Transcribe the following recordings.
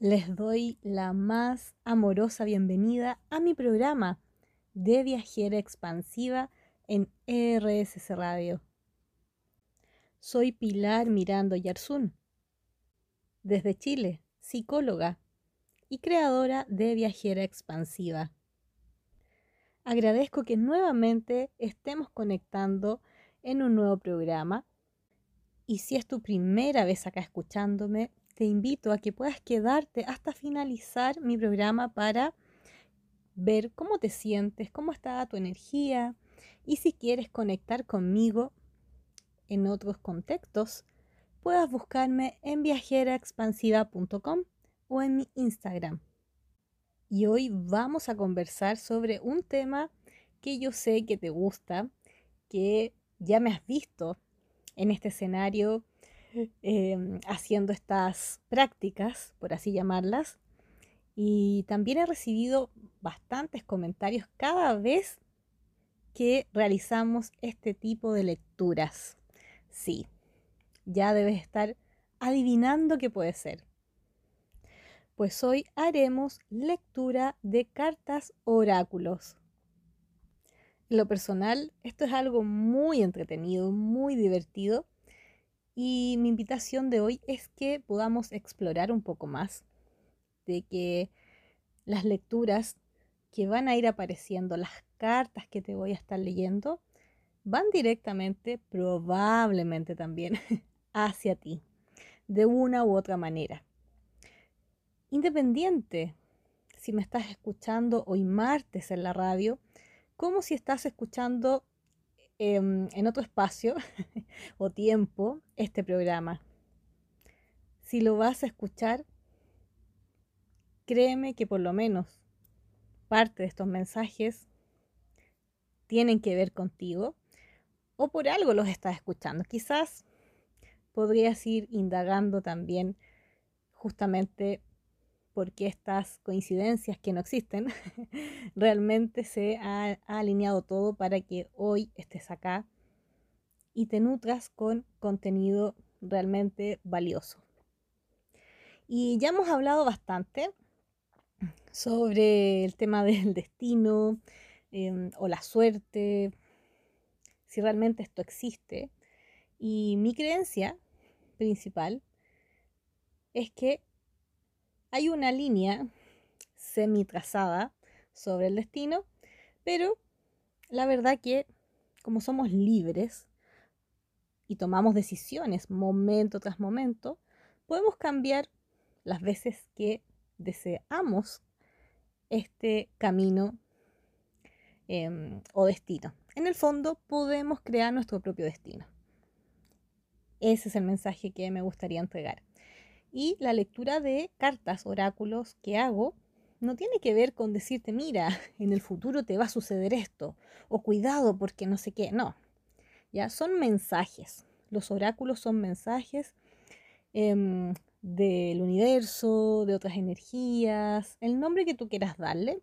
Les doy la más amorosa bienvenida a mi programa de viajera expansiva en RSS Radio. Soy Pilar Mirando Yarzún, desde Chile, psicóloga y creadora de Viajera Expansiva. Agradezco que nuevamente estemos conectando en un nuevo programa y si es tu primera vez acá escuchándome, te invito a que puedas quedarte hasta finalizar mi programa para ver cómo te sientes, cómo está tu energía y si quieres conectar conmigo en otros contextos, puedas buscarme en viajeraexpansiva.com o en mi Instagram. Y hoy vamos a conversar sobre un tema que yo sé que te gusta, que ya me has visto en este escenario Em, haciendo estas prácticas, por así llamarlas. Y también he recibido bastantes comentarios cada vez que realizamos este tipo de lecturas. Sí, ya debes estar adivinando qué puede ser. Pues hoy haremos lectura de cartas oráculos. En lo personal, esto es algo muy entretenido, muy divertido y mi invitación de hoy es que podamos explorar un poco más de que las lecturas que van a ir apareciendo, las cartas que te voy a estar leyendo, van directamente, probablemente también, hacia ti, de una u otra manera. Independiente si me estás escuchando hoy martes en la radio, como si estás escuchando Em, en otro espacio o tiempo este programa. Si lo vas a escuchar, créeme que por lo menos parte de estos mensajes tienen que ver contigo o por algo los estás escuchando. Quizás podrías ir indagando también justamente porque estas coincidencias que no existen, realmente se ha, alineado todo para que hoy estés acá y te nutras con contenido realmente valioso. Y ya hemos hablado bastante sobre el tema del destino em, o la suerte, si realmente esto existe. Y mi creencia principal es que hay una línea semi trazada sobre el destino, pero la verdad que como somos libres y tomamos decisiones momento tras momento, podemos cambiar las veces que deseamos este camino em, o destino. En el fondo podemos crear nuestro propio destino. Ese es el mensaje que me gustaría entregar. Y la lectura de cartas, oráculos que hago, no tiene que ver con decirte, mira, en el futuro te va a suceder esto, o cuidado porque no sé qué, no. Ya son mensajes. Los oráculos son mensajes em, del universo, de otras energías, el nombre que tú quieras darle,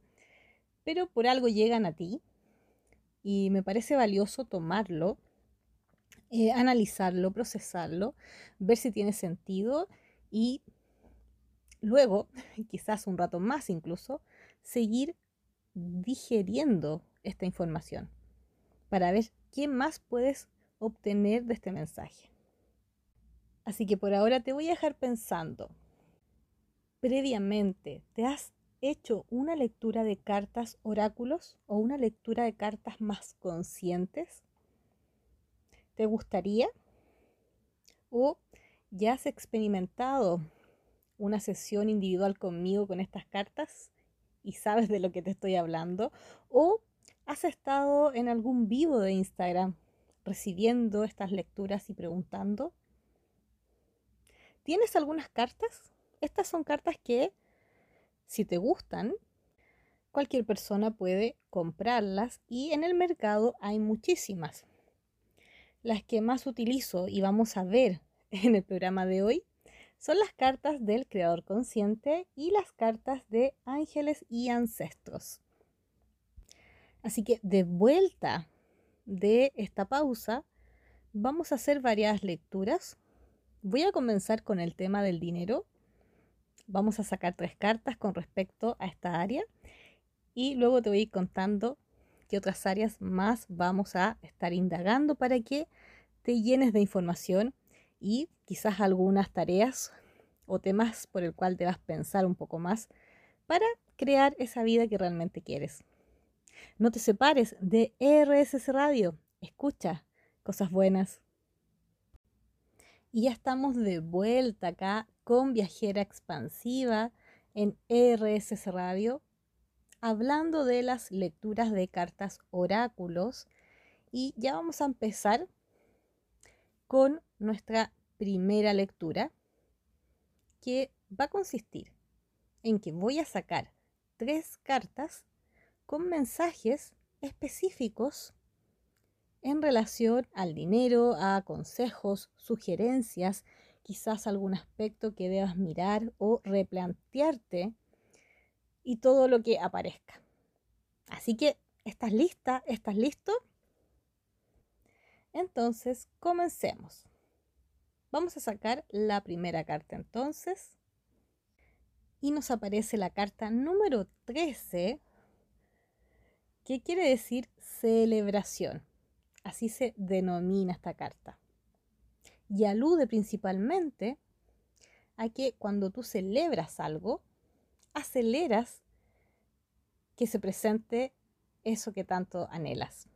pero por algo llegan a ti y me parece valioso tomarlo, eh, analizarlo, procesarlo, ver si tiene sentido y luego, quizás un rato más incluso, seguir digeriendo esta información para ver qué más puedes obtener de este mensaje. Así que por ahora te voy a dejar pensando. Previamente, ¿te has hecho una lectura de cartas oráculos o una lectura de cartas más conscientes? ¿Te gustaría? ¿O ¿Ya has experimentado una sesión individual conmigo con estas cartas y sabes de lo que te estoy hablando? ¿O has estado en algún vivo de Instagram recibiendo estas lecturas y preguntando? ¿Tienes algunas cartas? Estas son cartas que, si te gustan, cualquier persona puede comprarlas y en el mercado hay muchísimas. Las que más utilizo y vamos a ver en el programa de hoy son las cartas del Creador Consciente y las cartas de ángeles y ancestros. Así que de vuelta de esta pausa, vamos a hacer varias lecturas. Voy a comenzar con el tema del dinero vamos a sacar tres cartas con respecto a esta área y luego te voy a ir contando qué otras áreas más vamos a estar indagando para que te llenes de información y quizás algunas tareas o temas por el cual debas pensar un poco más para crear esa vida que realmente quieres. No te separes de RSS Radio. Escucha cosas buenas. Y ya estamos de vuelta acá con Viajera Expansiva en RSS Radio, hablando de las lecturas de cartas oráculos. Y ya vamos a empezar con nuestra primera lectura, que va a consistir en que voy a sacar tres cartas con mensajes específicos en relación al dinero, a consejos, sugerencias, quizás algún aspecto que debas mirar o replantearte y todo lo que aparezca. Así que, ¿estás lista? ¿Estás listo? Entonces, comencemos. Vamos a sacar la primera carta entonces. Y nos aparece la carta número 13, que quiere decir celebración. Así se denomina esta carta. Y alude principalmente a que cuando tú celebras algo, aceleras que se presente eso que tanto anhelas.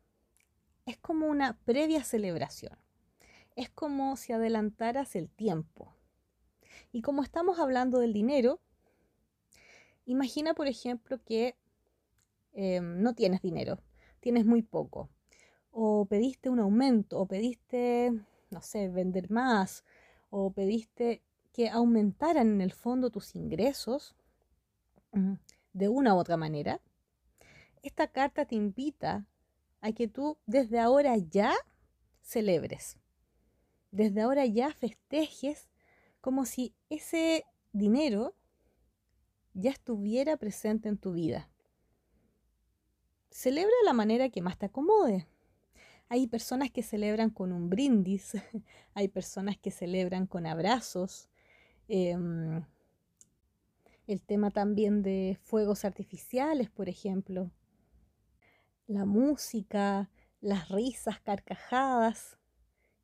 Es como una previa celebración. Es como si adelantaras el tiempo. Y como estamos hablando del dinero, imagina, por ejemplo, que em, no tienes dinero, tienes muy poco o pediste un aumento, o pediste, no sé, vender más, o pediste que aumentaran en el fondo tus ingresos mm, de una u otra manera, esta carta te invita a que tú desde ahora ya celebres, desde ahora ya festejes como si ese dinero ya estuviera presente en tu vida. Celebra la manera que más te acomode. Hay personas que celebran con un brindis, hay personas que celebran con abrazos. Em, el tema también de fuegos artificiales, por ejemplo. La música, las risas, carcajadas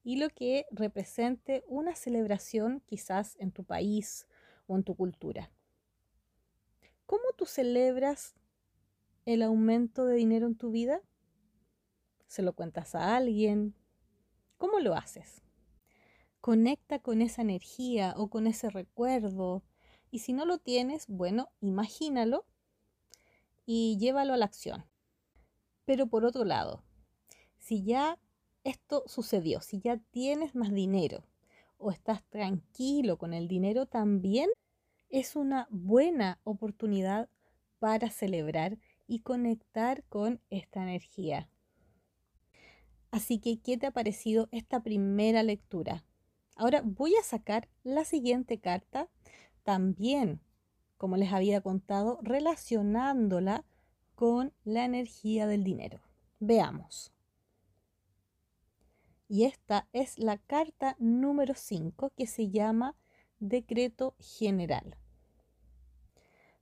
y lo que represente una celebración quizás en tu país o en tu cultura. ¿Cómo tú celebras el aumento de dinero en tu vida? ¿Se lo cuentas a alguien? ¿Cómo lo haces? Conecta con esa energía o con ese recuerdo. Y si no lo tienes, bueno, imagínalo y llévalo a la acción. Pero por otro lado, si ya esto sucedió, si ya tienes más dinero o estás tranquilo con el dinero, también es una buena oportunidad para celebrar y conectar con esta energía. Así que, ¿qué te ha parecido esta primera lectura? Ahora voy a sacar la siguiente carta, también, como les había contado, relacionándola con la energía del dinero. Veamos. Y esta es la carta número 5 que se llama Decreto General.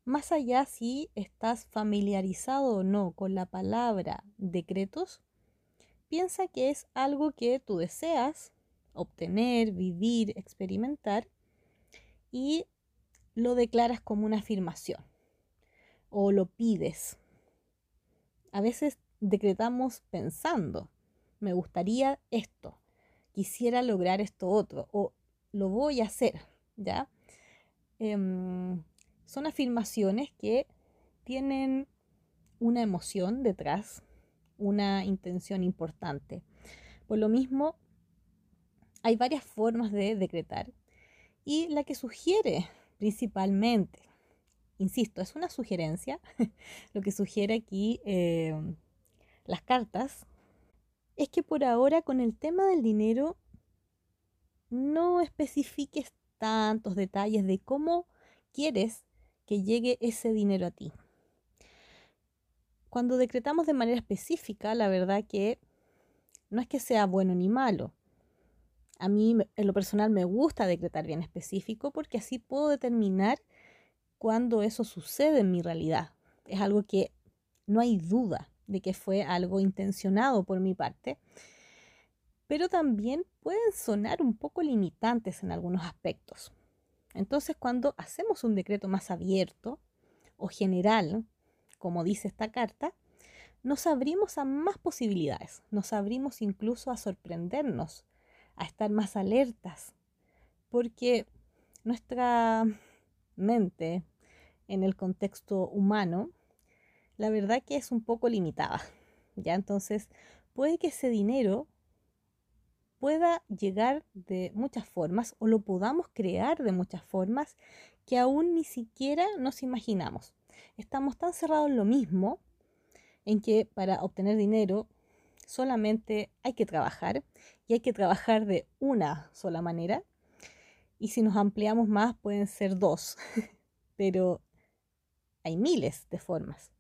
Más allá si estás familiarizado o no con la palabra decretos, piensa que es algo que tú deseas obtener, vivir, experimentar y lo declaras como una afirmación o lo pides. A veces decretamos pensando, me gustaría esto, quisiera lograr esto otro o lo voy a hacer, ¿ya? Em, son afirmaciones que tienen una emoción detrás, una intención importante. Por lo mismo, hay varias formas de decretar y la que sugiere principalmente, insisto, es una sugerencia, lo que sugiere aquí eh, las cartas, es que por ahora con el tema del dinero no especifiques tantos detalles de cómo quieres que llegue ese dinero a ti. Cuando decretamos de manera específica, la verdad que no es que sea bueno ni malo. A mí en lo personal me gusta decretar bien específico porque así puedo determinar cuando eso sucede en mi realidad. Es algo que no hay duda de que fue algo intencionado por mi parte, pero también pueden sonar un poco limitantes en algunos aspectos. Entonces, cuando hacemos un decreto más abierto o general, como dice esta carta, nos abrimos a más posibilidades, nos abrimos incluso a sorprendernos, a estar más alertas, porque nuestra mente en el contexto humano, la verdad que es un poco limitada. Ya entonces puede que ese dinero pueda llegar de muchas formas o lo podamos crear de muchas formas que aún ni siquiera nos imaginamos. Estamos tan cerrados en lo mismo en que para obtener dinero solamente hay que trabajar y hay que trabajar de una sola manera. Y si nos ampliamos más pueden ser dos, pero hay miles de formas.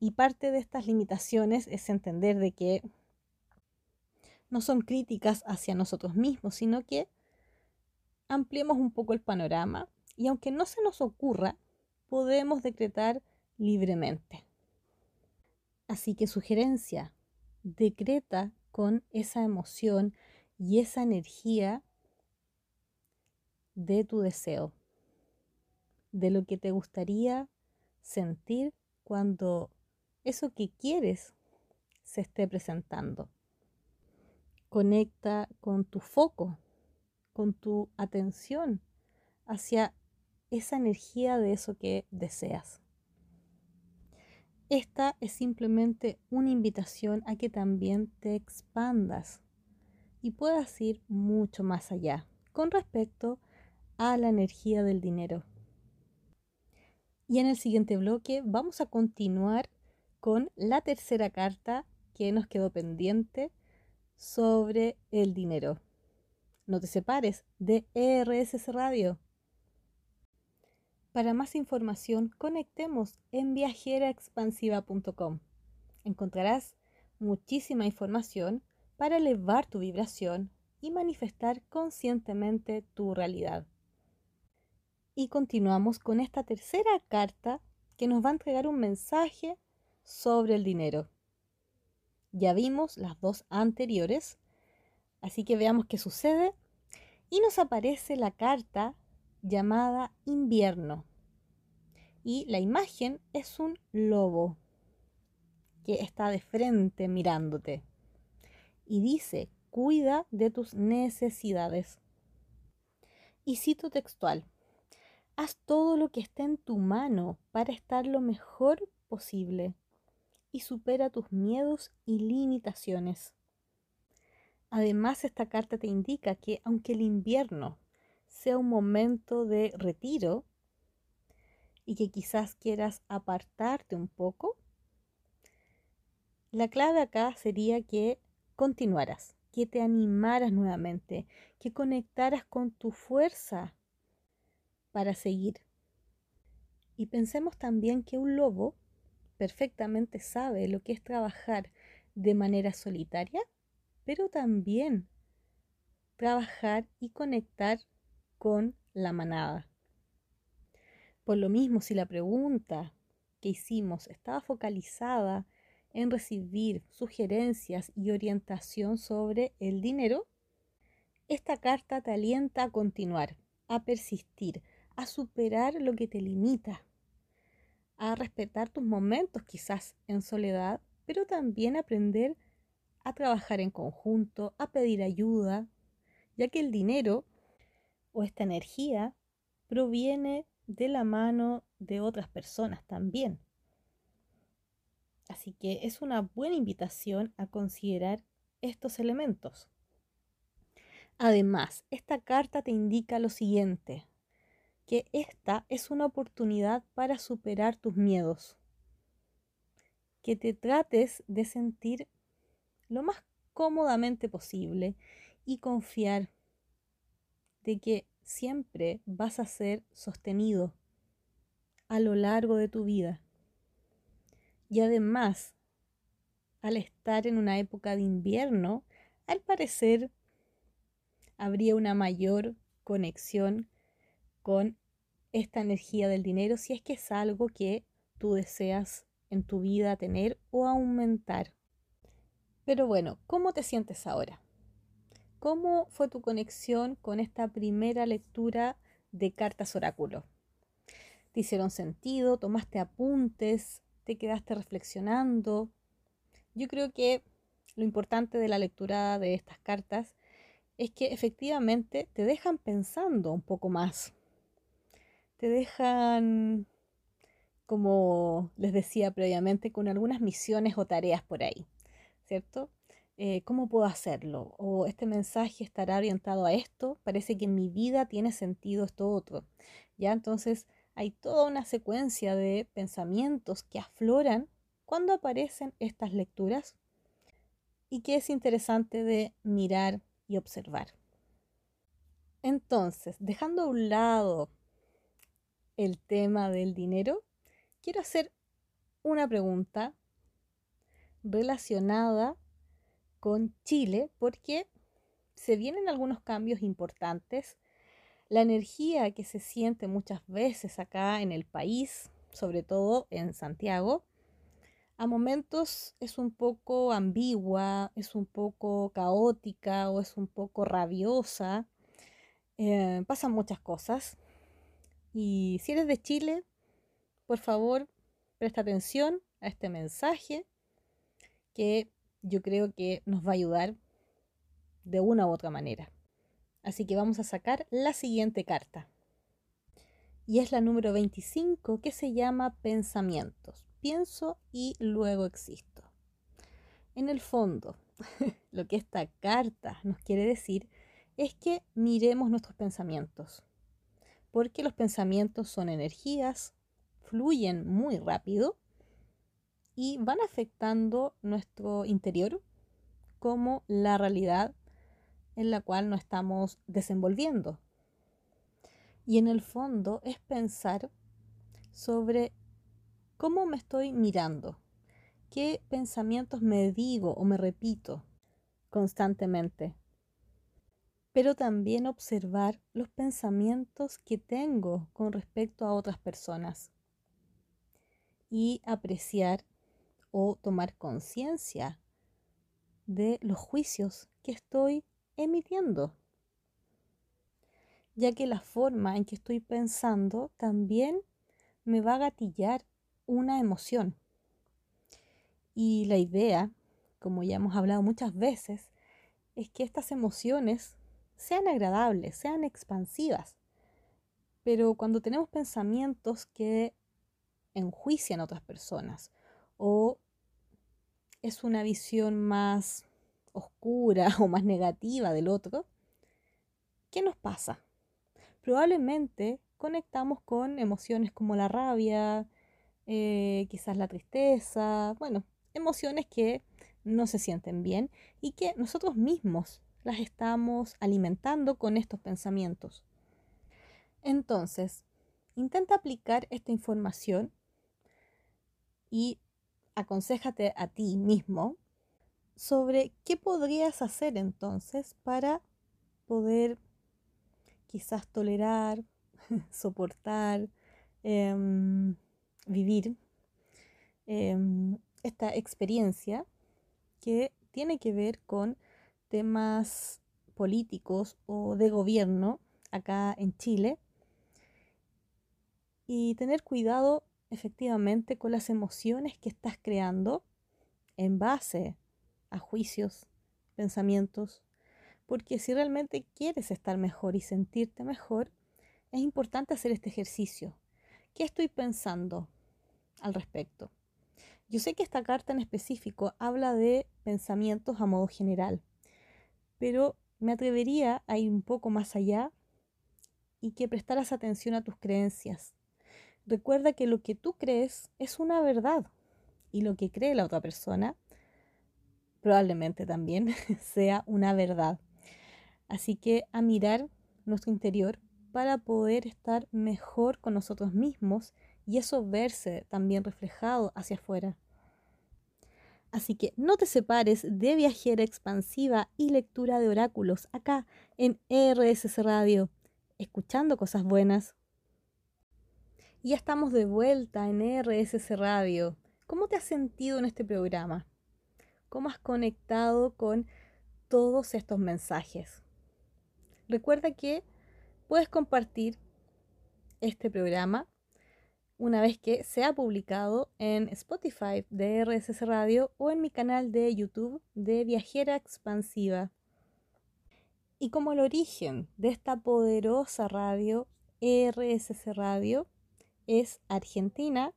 Y parte de estas limitaciones es entender de que no son críticas hacia nosotros mismos, sino que ampliemos un poco el panorama y aunque no se nos ocurra, podemos decretar libremente. Así que sugerencia, decreta con esa emoción y esa energía de tu deseo, de lo que te gustaría sentir cuando eso que quieres se esté presentando. Conecta con tu foco, con tu atención hacia esa energía de eso que deseas. Esta es simplemente una invitación a que también te expandas y puedas ir mucho más allá con respecto a la energía del dinero. Y en el siguiente bloque vamos a continuar con la tercera carta que nos quedó pendiente sobre el dinero. No te separes de ERSS Radio. Para más información, conectemos en viajeraexpansiva.com. Encontrarás muchísima información para elevar tu vibración y manifestar conscientemente tu realidad. Y continuamos con esta tercera carta que nos va a entregar un mensaje sobre el dinero. Ya vimos las dos anteriores, así que veamos qué sucede. Y nos aparece la carta llamada invierno. Y la imagen es un lobo que está de frente mirándote. Y dice, cuida de tus necesidades. Y cito textual, haz todo lo que esté en tu mano para estar lo mejor posible y supera tus miedos y limitaciones. Además, esta carta te indica que aunque el invierno sea un momento de retiro y que quizás quieras apartarte un poco, la clave acá sería que continuaras, que te animaras nuevamente, que conectaras con tu fuerza para seguir. Y pensemos también que un lobo perfectamente sabe lo que es trabajar de manera solitaria, pero también trabajar y conectar con la manada. Por lo mismo, si la pregunta que hicimos estaba focalizada en recibir sugerencias y orientación sobre el dinero, esta carta te alienta a continuar, a persistir, a superar lo que te limita, a respetar tus momentos quizás en soledad, pero también aprender a trabajar en conjunto, a pedir ayuda, ya que el dinero o esta energía proviene de la mano de otras personas también. Así que es una buena invitación a considerar estos elementos. Además, esta carta te indica lo siguiente, que esta es una oportunidad para superar tus miedos, que te trates de sentir lo más cómodamente posible y confiar de que siempre vas a ser sostenido a lo largo de tu vida. Y además, al estar en una época de invierno, al parecer habría una mayor conexión con esta energía del dinero si es que es algo que tú deseas en tu vida tener o aumentar. Pero bueno, ¿cómo te sientes ahora? ¿Cómo fue tu conexión con esta primera lectura de cartas oráculo? ¿Te hicieron sentido? ¿Tomaste apuntes? ¿Te quedaste reflexionando? Yo creo que lo importante de la lectura de estas cartas es que efectivamente te dejan pensando un poco más. Te dejan, como les decía previamente, con algunas misiones o tareas por ahí, ¿cierto? Eh, ¿Cómo puedo hacerlo? O este mensaje estará orientado a esto, parece que en mi vida tiene sentido esto otro. Ya entonces hay toda una secuencia de pensamientos que afloran cuando aparecen estas lecturas y que es interesante de mirar y observar. Entonces, dejando a un lado el tema del dinero, quiero hacer una pregunta relacionada con Chile porque se vienen algunos cambios importantes. La energía que se siente muchas veces acá en el país, sobre todo en Santiago, a momentos es un poco ambigua, es un poco caótica o es un poco rabiosa. Eh, pasan muchas cosas. Y si eres de Chile, por favor, presta atención a este mensaje que yo creo que nos va a ayudar de una u otra manera. Así que vamos a sacar la siguiente carta. Y es la número 25 que se llama Pensamientos pienso y luego existo. En el fondo, lo que esta carta nos quiere decir es que miremos nuestros pensamientos, porque los pensamientos son energías, fluyen muy rápido y van afectando nuestro interior como la realidad en la cual nos estamos desenvolviendo. Y en el fondo es pensar sobre ¿Cómo me estoy mirando? ¿Qué pensamientos me digo o me repito constantemente? Pero también observar los pensamientos que tengo con respecto a otras personas y apreciar o tomar conciencia de los juicios que estoy emitiendo, ya que la forma en que estoy pensando también me va a gatillar una emoción. Y la idea, como ya hemos hablado muchas veces, es que estas emociones sean agradables, sean expansivas. Pero cuando tenemos pensamientos que enjuician a otras personas o es una visión más oscura o más negativa del otro, ¿qué nos pasa? Probablemente conectamos con emociones como la rabia, eh, quizás la tristeza, bueno, emociones que no se sienten bien y que nosotros mismos las estamos alimentando con estos pensamientos. Entonces, intenta aplicar esta información y aconsejate a ti mismo sobre qué podrías hacer entonces para poder quizás tolerar, soportar, em, vivir em, esta experiencia que tiene que ver con temas políticos o de gobierno acá en Chile y tener cuidado efectivamente con las emociones que estás creando en base a juicios, pensamientos, porque si realmente quieres estar mejor y sentirte mejor, es importante hacer este ejercicio. ¿Qué estoy pensando? al respecto. Yo sé que esta carta en específico habla de pensamientos a modo general, pero me atrevería a ir un poco más allá y que prestaras atención a tus creencias. Recuerda que lo que tú crees es una verdad y lo que cree la otra persona probablemente también sea una verdad. Así que a mirar nuestro interior para poder estar mejor con nosotros mismos y eso verse también reflejado hacia afuera. Así que no te separes de viajera expansiva y lectura de oráculos acá en RSS Radio, escuchando cosas buenas. Ya estamos de vuelta en RSS Radio. ¿Cómo te has sentido en este programa? ¿Cómo has conectado con todos estos mensajes? Recuerda que puedes compartir este programa una vez que sea publicado en Spotify de RSS Radio o en mi canal de YouTube de Viajera Expansiva. Y como el origen de esta poderosa radio, RSS Radio, es Argentina,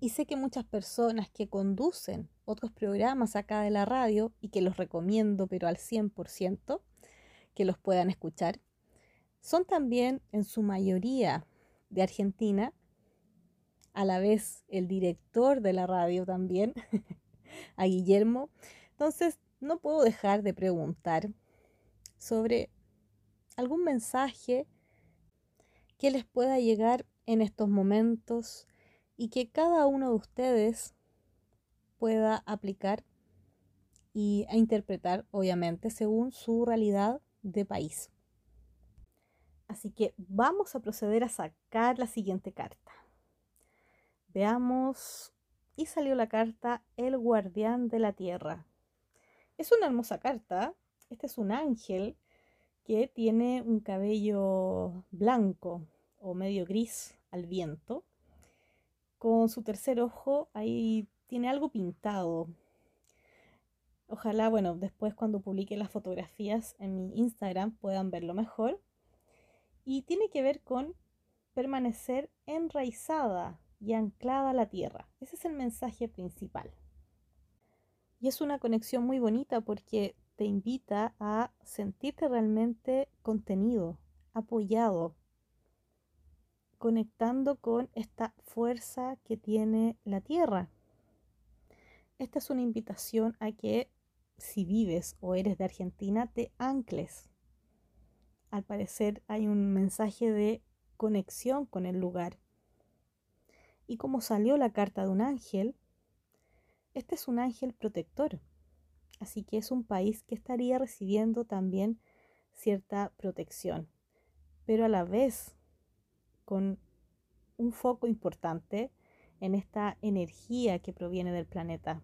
y sé que muchas personas que conducen otros programas acá de la radio y que los recomiendo pero al 100% que los puedan escuchar, son también en su mayoría de Argentina, a la vez el director de la radio también, a Guillermo. Entonces, no puedo dejar de preguntar sobre algún mensaje que les pueda llegar en estos momentos y que cada uno de ustedes pueda aplicar y a interpretar, obviamente, según su realidad de país. Así que vamos a proceder a sacar la siguiente carta. Veamos. Y salió la carta El guardián de la tierra. Es una hermosa carta. Este es un ángel que tiene un cabello blanco o medio gris al viento. Con su tercer ojo ahí tiene algo pintado. Ojalá, bueno, después cuando publique las fotografías en mi Instagram puedan verlo mejor y tiene que ver con permanecer enraizada y anclada a la tierra. Ese es el mensaje principal. Y es una conexión muy bonita porque te invita a sentirte realmente contenido, apoyado, conectando con esta fuerza que tiene la tierra. Esta es una invitación a que si vives o eres de Argentina, te ancles al parecer hay un mensaje de conexión con el lugar. Y como salió la carta de un ángel, este es un ángel protector. Así que es un país que estaría recibiendo también cierta protección, pero a la vez con un foco importante en esta energía que proviene del planeta.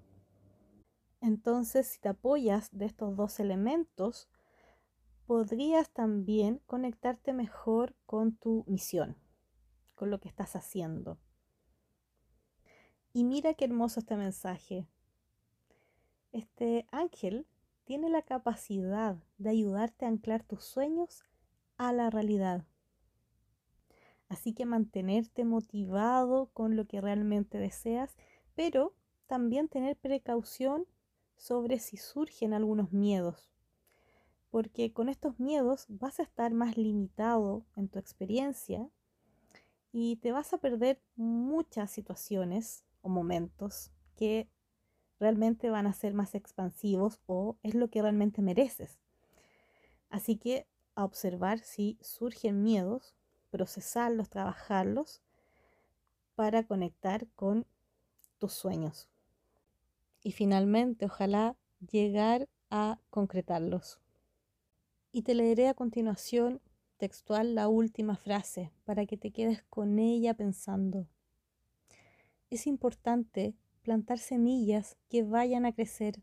Entonces, si te apoyas de estos dos elementos, podrías también conectarte mejor con tu misión, con lo que estás haciendo. Y mira qué hermoso este mensaje. Este ángel tiene la capacidad de ayudarte a anclar tus sueños a la realidad. Así que mantenerte motivado con lo que realmente deseas, pero también tener precaución sobre si surgen algunos miedos porque con estos miedos vas a estar más limitado en tu experiencia y te vas a perder muchas situaciones o momentos que realmente van a ser más expansivos o es lo que realmente mereces. Así que a observar si surgen miedos, procesarlos, trabajarlos para conectar con tus sueños. Y finalmente, ojalá llegar a concretarlos. Y te leeré a continuación textual la última frase para que te quedes con ella pensando. Es importante plantar semillas que vayan a crecer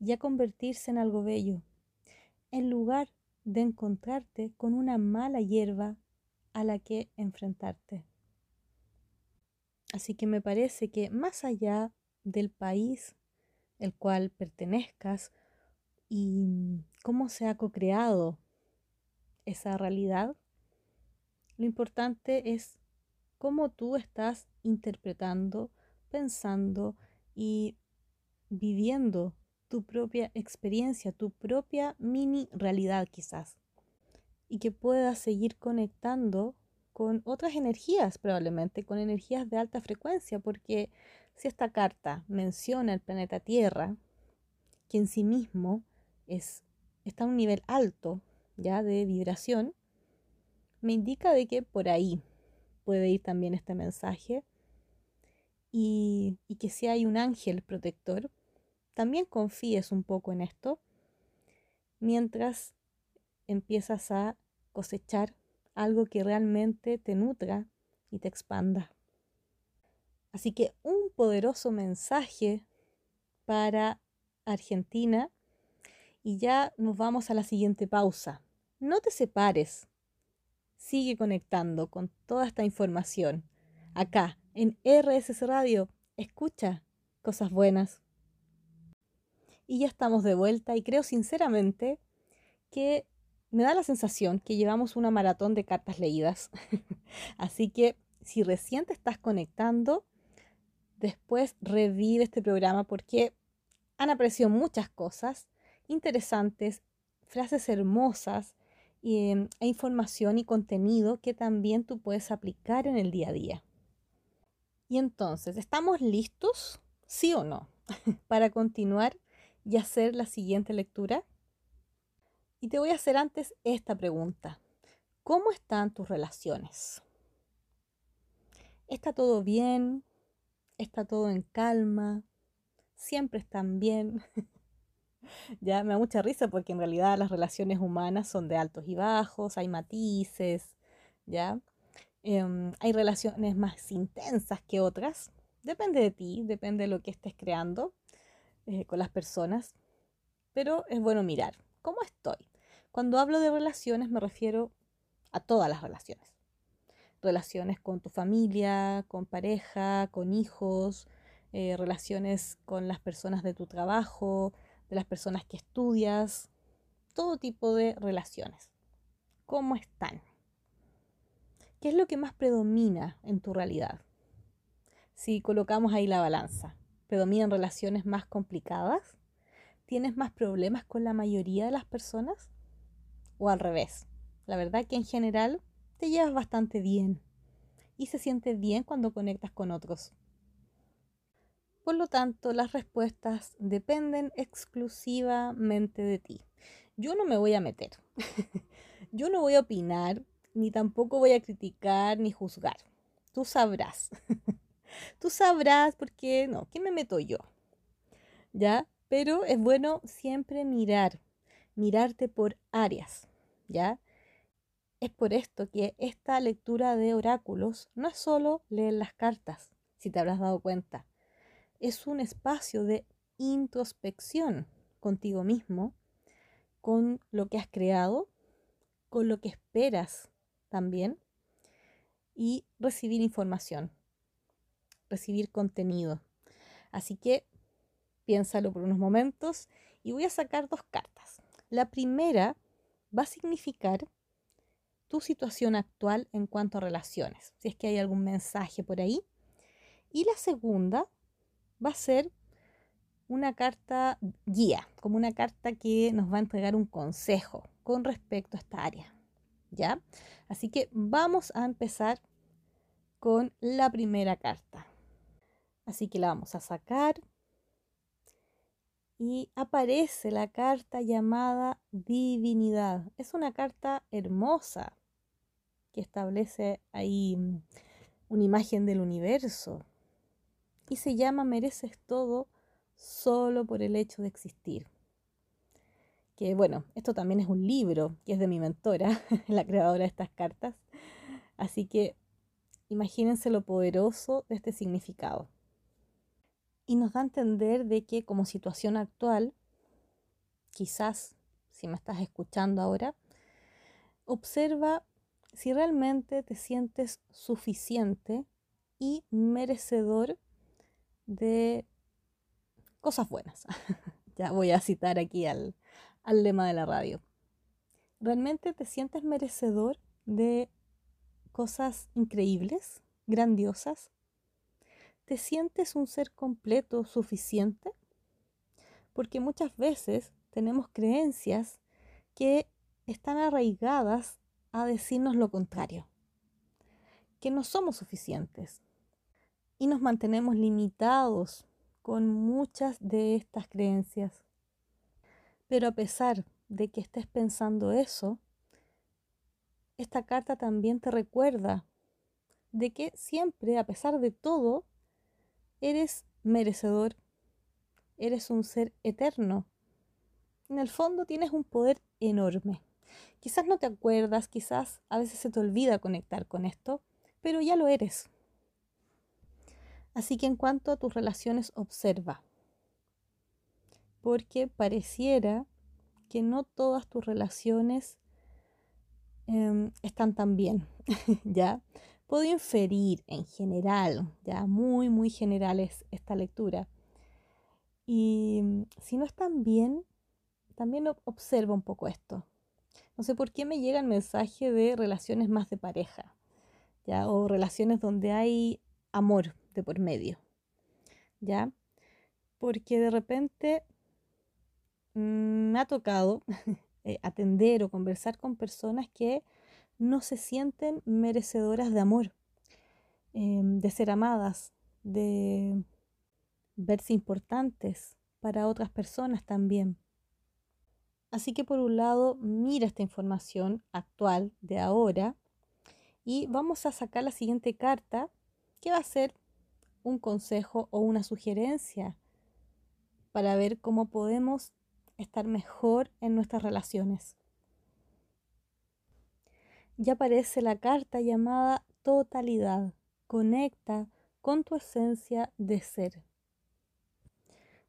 y a convertirse en algo bello, en lugar de encontrarte con una mala hierba a la que enfrentarte. Así que me parece que más allá del país el cual pertenezcas y cómo se ha co-creado esa realidad, lo importante es cómo tú estás interpretando, pensando y viviendo tu propia experiencia, tu propia mini realidad quizás. Y que puedas seguir conectando con otras energías, probablemente con energías de alta frecuencia, porque si esta carta menciona el planeta Tierra, que en sí mismo está a un nivel alto ya de vibración, me indica de que por ahí puede ir también este mensaje y, que si hay un ángel protector, también confíes un poco en esto mientras empiezas a cosechar algo que realmente te nutra y te expanda. Así que un poderoso mensaje para Argentina y ya nos vamos a la siguiente pausa. No te separes. Sigue conectando con toda esta información. Acá, en RSS Radio, escucha cosas buenas. Y ya estamos de vuelta y creo sinceramente que me da la sensación que llevamos una maratón de cartas leídas. Así que si recién te estás conectando, después revive este programa porque han aparecido muchas cosas interesantes, frases hermosas em, e información y contenido que también tú puedes aplicar en el día a día. Y entonces, ¿estamos listos? ¿Sí o no? para continuar y hacer la siguiente lectura. Y te voy a hacer antes esta pregunta. ¿Cómo están tus relaciones? ¿Está todo bien? ¿Está todo en calma? ¿Siempre están bien? ya me da mucha risa porque en realidad las relaciones humanas son de altos y bajos, hay matices, ¿ya? Em, hay relaciones más intensas que otras. Depende de ti, depende de lo que estés creando eh, con las personas. Pero es bueno mirar cómo estoy. Cuando hablo de relaciones me refiero a todas las relaciones. Relaciones con tu familia, con pareja, con hijos, eh, relaciones con las personas de tu trabajo, de las personas que estudias, todo tipo de relaciones. ¿Cómo están? ¿Qué es lo que más predomina en tu realidad? Si colocamos ahí la balanza, ¿predominan relaciones más complicadas? ¿Tienes más problemas con la mayoría de las personas? ¿O al revés? La verdad que en general te llevas bastante bien y se siente bien cuando conectas con otros. Por lo tanto, las respuestas dependen exclusivamente de ti. Yo no me voy a meter. Yo no voy a opinar, ni tampoco voy a criticar ni juzgar. Tú sabrás. Tú sabrás porque no, ¿qué me meto yo? ¿Ya? Pero es bueno siempre mirar, mirarte por áreas, ¿ya? Es por esto que esta lectura de oráculos no es solo leer las cartas, si te habrás dado cuenta es un espacio de introspección contigo mismo, con lo que has creado, con lo que esperas también y recibir información, recibir contenido. Así que piénsalo por unos momentos y voy a sacar dos cartas. La primera va a significar tu situación actual en cuanto a relaciones, si es que hay algún mensaje por ahí. Y la segunda va a ser una carta guía, como una carta que nos va a entregar un consejo con respecto a esta área. ¿Ya? Así que vamos a empezar con la primera carta. Así que la vamos a sacar y aparece la carta llamada divinidad. Es una carta hermosa que establece ahí una imagen del universo, y se llama Mereces todo solo por el hecho de existir. Que bueno, esto también es un libro que es de mi mentora, la creadora de estas cartas. Así que imagínense lo poderoso de este significado. Y nos da a entender de que como situación actual, quizás si me estás escuchando ahora, observa si realmente te sientes suficiente y merecedor de cosas buenas. ya voy a citar aquí al, al lema de la radio. ¿Realmente te sientes merecedor de cosas increíbles, grandiosas? ¿Te sientes un ser completo, suficiente? Porque muchas veces tenemos creencias que están arraigadas a decirnos lo contrario, que no somos suficientes, y nos mantenemos limitados con muchas de estas creencias. Pero a pesar de que estés pensando eso, esta carta también te recuerda de que siempre, a pesar de todo, eres merecedor, eres un ser eterno. En el fondo tienes un poder enorme. Quizás no te acuerdas, quizás a veces se te olvida conectar con esto, pero ya lo eres. Así que en cuanto a tus relaciones, observa, porque pareciera que no todas tus relaciones em, están tan bien, ¿ya? Puedo inferir en general, ya muy, muy general es esta lectura. Y mm, si no están bien, también observa un poco esto. No sé por qué me llega el mensaje de relaciones más de pareja, ¿ya? O relaciones donde hay amor por medio, ¿ya? Porque de repente mm, me ha tocado eh, atender o conversar con personas que no se sienten merecedoras de amor, em, de ser amadas, de verse importantes para otras personas también. Así que por un lado, mira esta información actual de ahora y vamos a sacar la siguiente carta que va a ser un consejo o una sugerencia para ver cómo podemos estar mejor en nuestras relaciones ya aparece la carta llamada totalidad. Conecta con tu esencia de ser.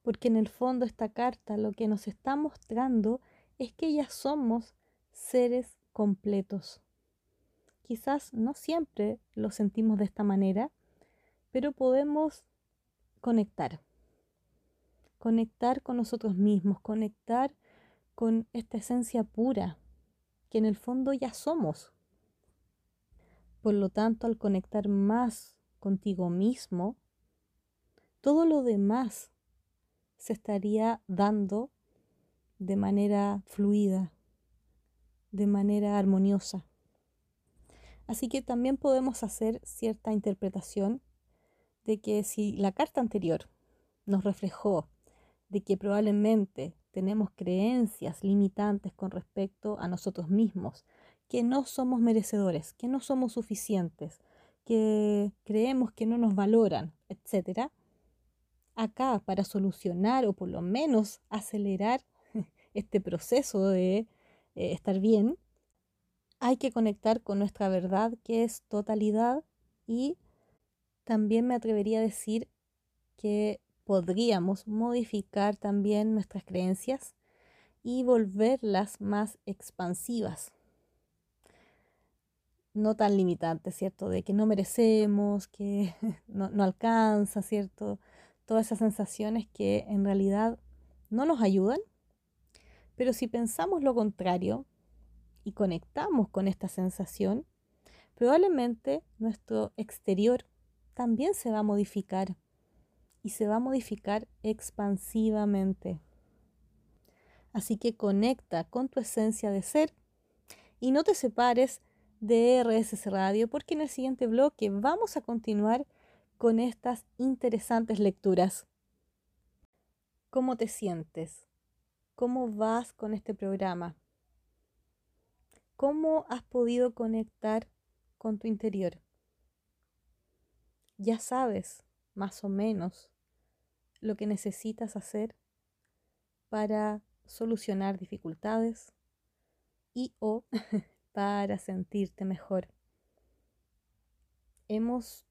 Porque en el fondo esta carta lo que nos está mostrando es que ya somos seres completos. Quizás no siempre lo sentimos de esta manera, pero podemos conectar. Conectar con nosotros mismos, conectar con esta esencia pura que en el fondo ya somos. Por lo tanto, al conectar más contigo mismo, todo lo demás se estaría dando de manera fluida, de manera armoniosa. Así que también podemos hacer cierta interpretación de que si la carta anterior nos reflejó de que probablemente tenemos creencias limitantes con respecto a nosotros mismos, que no somos merecedores, que no somos suficientes, que creemos que no nos valoran, etc. Acá, para solucionar o por lo menos acelerar este proceso de eh, estar bien, hay que conectar con nuestra verdad, que es totalidad, y también me atrevería a decir que podríamos modificar también nuestras creencias y volverlas más expansivas no tan limitante, ¿cierto? De que no merecemos, que no, alcanza, ¿cierto? Todas esas sensaciones que en realidad no nos ayudan. Pero si pensamos lo contrario y conectamos con esta sensación, probablemente nuestro exterior también se va a modificar y se va a modificar expansivamente. Así que conecta con tu esencia de ser y no te separes de RSS Radio porque en el siguiente bloque vamos a continuar con estas interesantes lecturas. ¿Cómo te sientes? ¿Cómo vas con este programa? ¿Cómo has podido conectar con tu interior? Ya sabes, más o menos, lo que necesitas hacer para solucionar dificultades y o para sentirte mejor. Hemos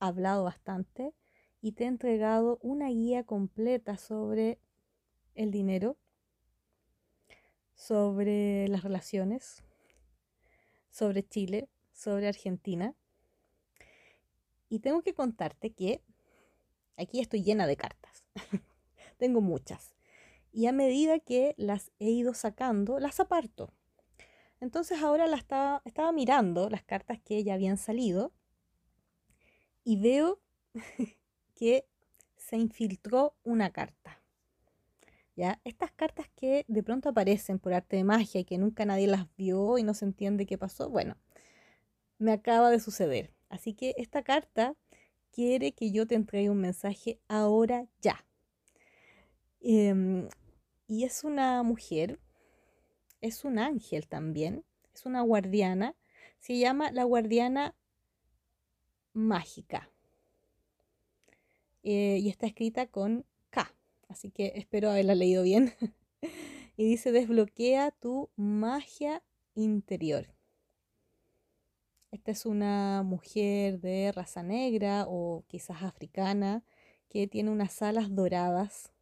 hablado bastante y te he entregado una guía completa sobre el dinero, sobre las relaciones, sobre Chile, sobre Argentina. Y tengo que contarte que aquí estoy llena de cartas. tengo muchas. Y a medida que las he ido sacando, las aparto. Entonces ahora la estaba, estaba mirando las cartas que ya habían salido y veo que se infiltró una carta. ¿Ya? Estas cartas que de pronto aparecen por arte de magia y que nunca nadie las vio y no se entiende qué pasó, bueno, me acaba de suceder. Así que esta carta quiere que yo te entregue un mensaje ahora ya. Em, y es una mujer es un ángel también, es una guardiana, se llama la guardiana mágica eh, y está escrita con K, así que espero haberla leído bien. y dice desbloquea tu magia interior. Esta es una mujer de raza negra o quizás africana que tiene unas alas doradas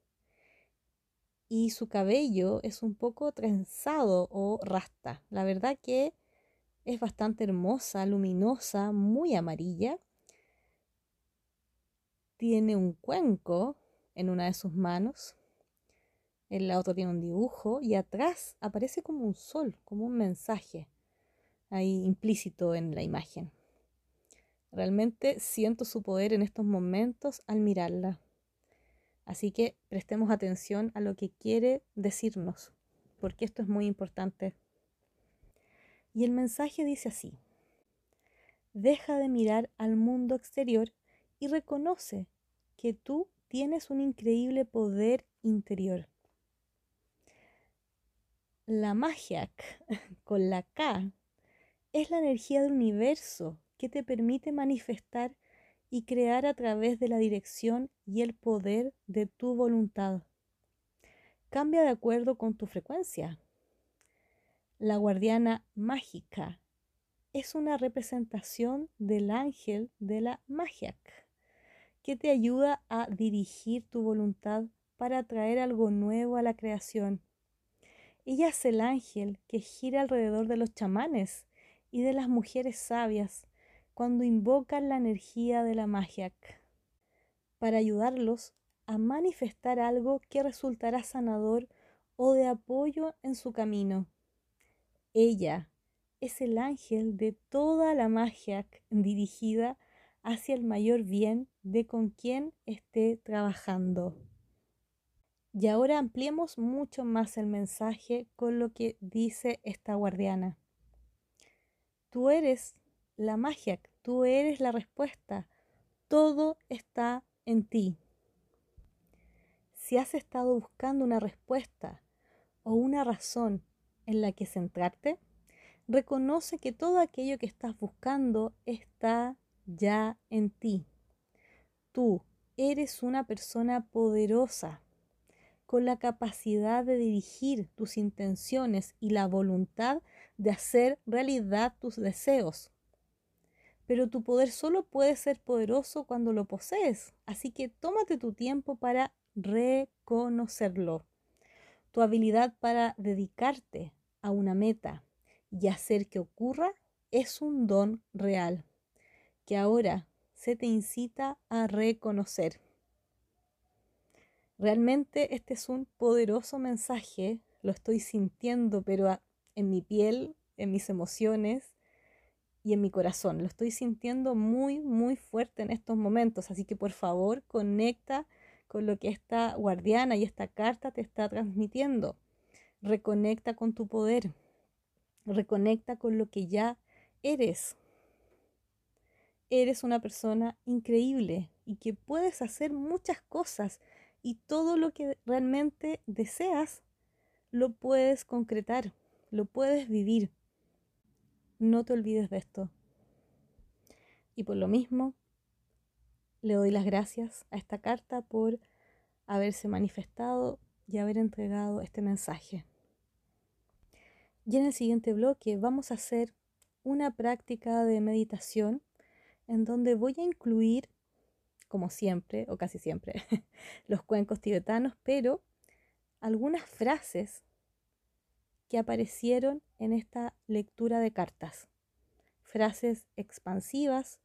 y su cabello es un poco trenzado o rasta. La verdad que es bastante hermosa, luminosa, muy amarilla. Tiene un cuenco en una de sus manos. En la otra tiene un dibujo y atrás aparece como un sol, como un mensaje ahí implícito en la imagen. Realmente siento su poder en estos momentos al mirarla. Así que prestemos atención a lo que quiere decirnos, porque esto es muy importante. Y el mensaje dice así, deja de mirar al mundo exterior y reconoce que tú tienes un increíble poder interior. La magia con la K es la energía del universo que te permite manifestar y crear a través de la dirección y el poder de tu voluntad. Cambia de acuerdo con tu frecuencia. La guardiana mágica es una representación del ángel de la magia que te ayuda a dirigir tu voluntad para traer algo nuevo a la creación. Ella es el ángel que gira alrededor de los chamanes y de las mujeres sabias cuando invocan la energía de la magia para ayudarlos a manifestar algo que resultará sanador o de apoyo en su camino. Ella es el ángel de toda la magia dirigida hacia el mayor bien de con quien esté trabajando. Y ahora ampliemos mucho más el mensaje con lo que dice esta guardiana. Tú eres la magia, tú eres la respuesta. Todo está en ti. Si has estado buscando una respuesta o una razón en la que centrarte, reconoce que todo aquello que estás buscando está ya en ti. Tú eres una persona poderosa, con la capacidad de dirigir tus intenciones y la voluntad de hacer realidad tus deseos pero tu poder solo puede ser poderoso cuando lo posees. Así que tómate tu tiempo para reconocerlo. Tu habilidad para dedicarte a una meta y hacer que ocurra es un don real que ahora se te incita a reconocer. Realmente este es un poderoso mensaje, lo estoy sintiendo, pero en mi piel, en mis emociones, y en mi corazón. Lo estoy sintiendo muy, muy fuerte en estos momentos. Así que por favor, conecta con lo que esta guardiana y esta carta te está transmitiendo. Reconecta con tu poder. Reconecta con lo que ya eres. Eres una persona increíble y que puedes hacer muchas cosas y todo lo que realmente deseas lo puedes concretar, lo puedes vivir. No te olvides de esto. Y por lo mismo, le doy las gracias a esta carta por haberse manifestado y haber entregado este mensaje. Y en el siguiente bloque vamos a hacer una práctica de meditación en donde voy a incluir, como siempre, o casi siempre, los cuencos tibetanos, pero algunas frases que aparecieron en esta lectura de cartas. Frases expansivas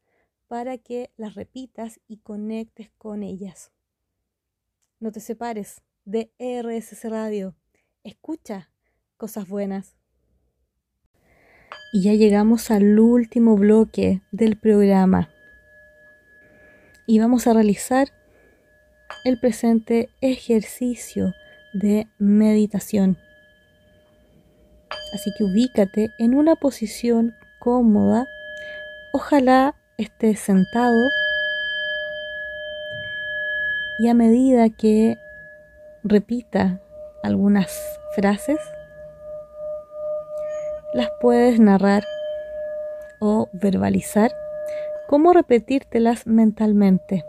para que las repitas y conectes con ellas. No te separes de RSC Radio. Escucha cosas buenas. Y ya llegamos al último bloque del programa. Y vamos a realizar el presente ejercicio de meditación. Así que ubícate en una posición cómoda. Ojalá estés sentado y a medida que repita algunas frases, las puedes narrar o verbalizar, cómo repetírtelas mentalmente.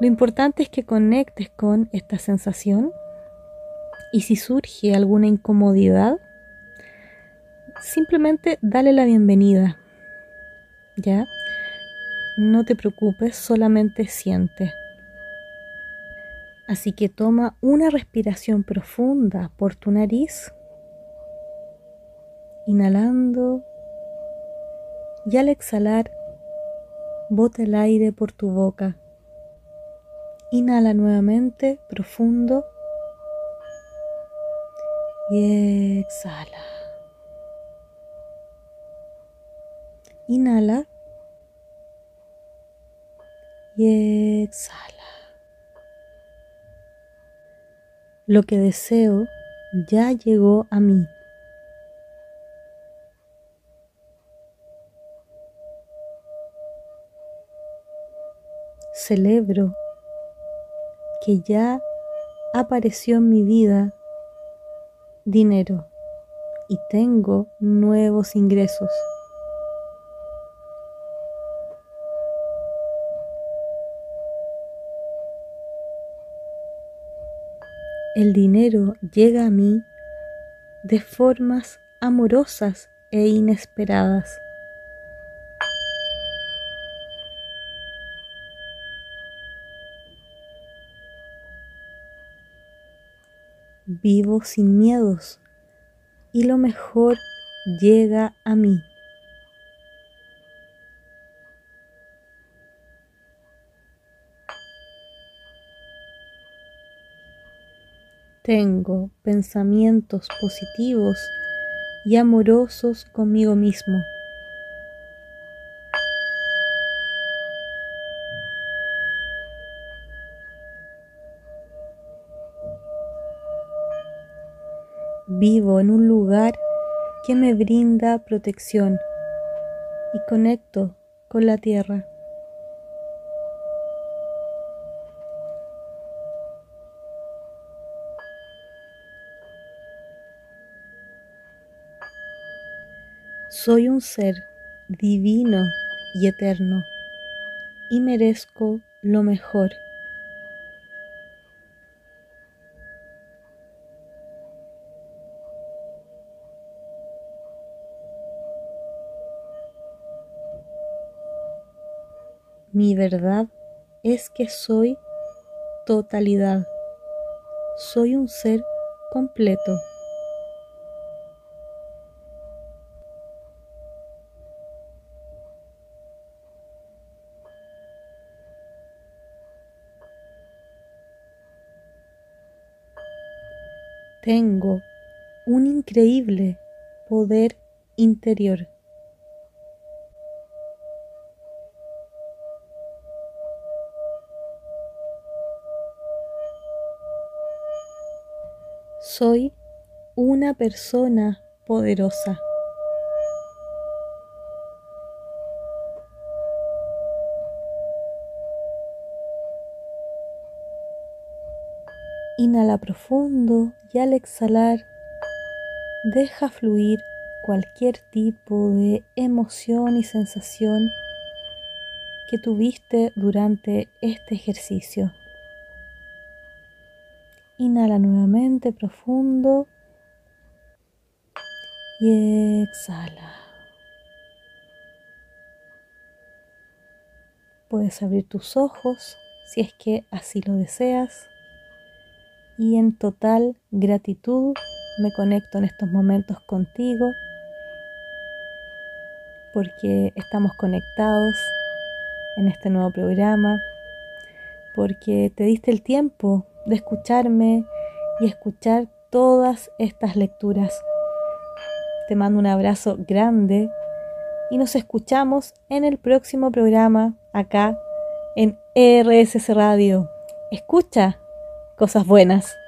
Lo importante es que conectes con esta sensación y si surge alguna incomodidad, simplemente dale la bienvenida. ¿Ya? No te preocupes, solamente siente. Así que toma una respiración profunda por tu nariz, inhalando y al exhalar, bota el aire por tu boca. Inhala nuevamente profundo y exhala. Inhala y exhala. Lo que deseo ya llegó a mí. Celebro que ya apareció en mi vida dinero y tengo nuevos ingresos. el dinero llega a mí de formas amorosas e inesperadas. Vivo sin miedos y lo mejor llega a mí. Tengo pensamientos positivos y amorosos conmigo mismo. Vivo en un lugar que me brinda protección y conecto con la tierra. Soy un ser divino y eterno y merezco lo mejor. Mi verdad es que soy totalidad. Soy un ser completo. Tengo un increíble poder interior. Soy una persona poderosa. Inhala profundo y al exhalar deja fluir cualquier tipo de emoción y sensación que tuviste durante este ejercicio. Inhala nuevamente profundo y exhala. Puedes abrir tus ojos si es que así lo deseas y en total gratitud me conecto en estos momentos contigo porque estamos conectados en este nuevo programa, porque te diste el tiempo de escucharme y escuchar todas estas lecturas. Te mando un abrazo grande y nos escuchamos en el próximo programa acá en RSS Radio. Escucha cosas buenas.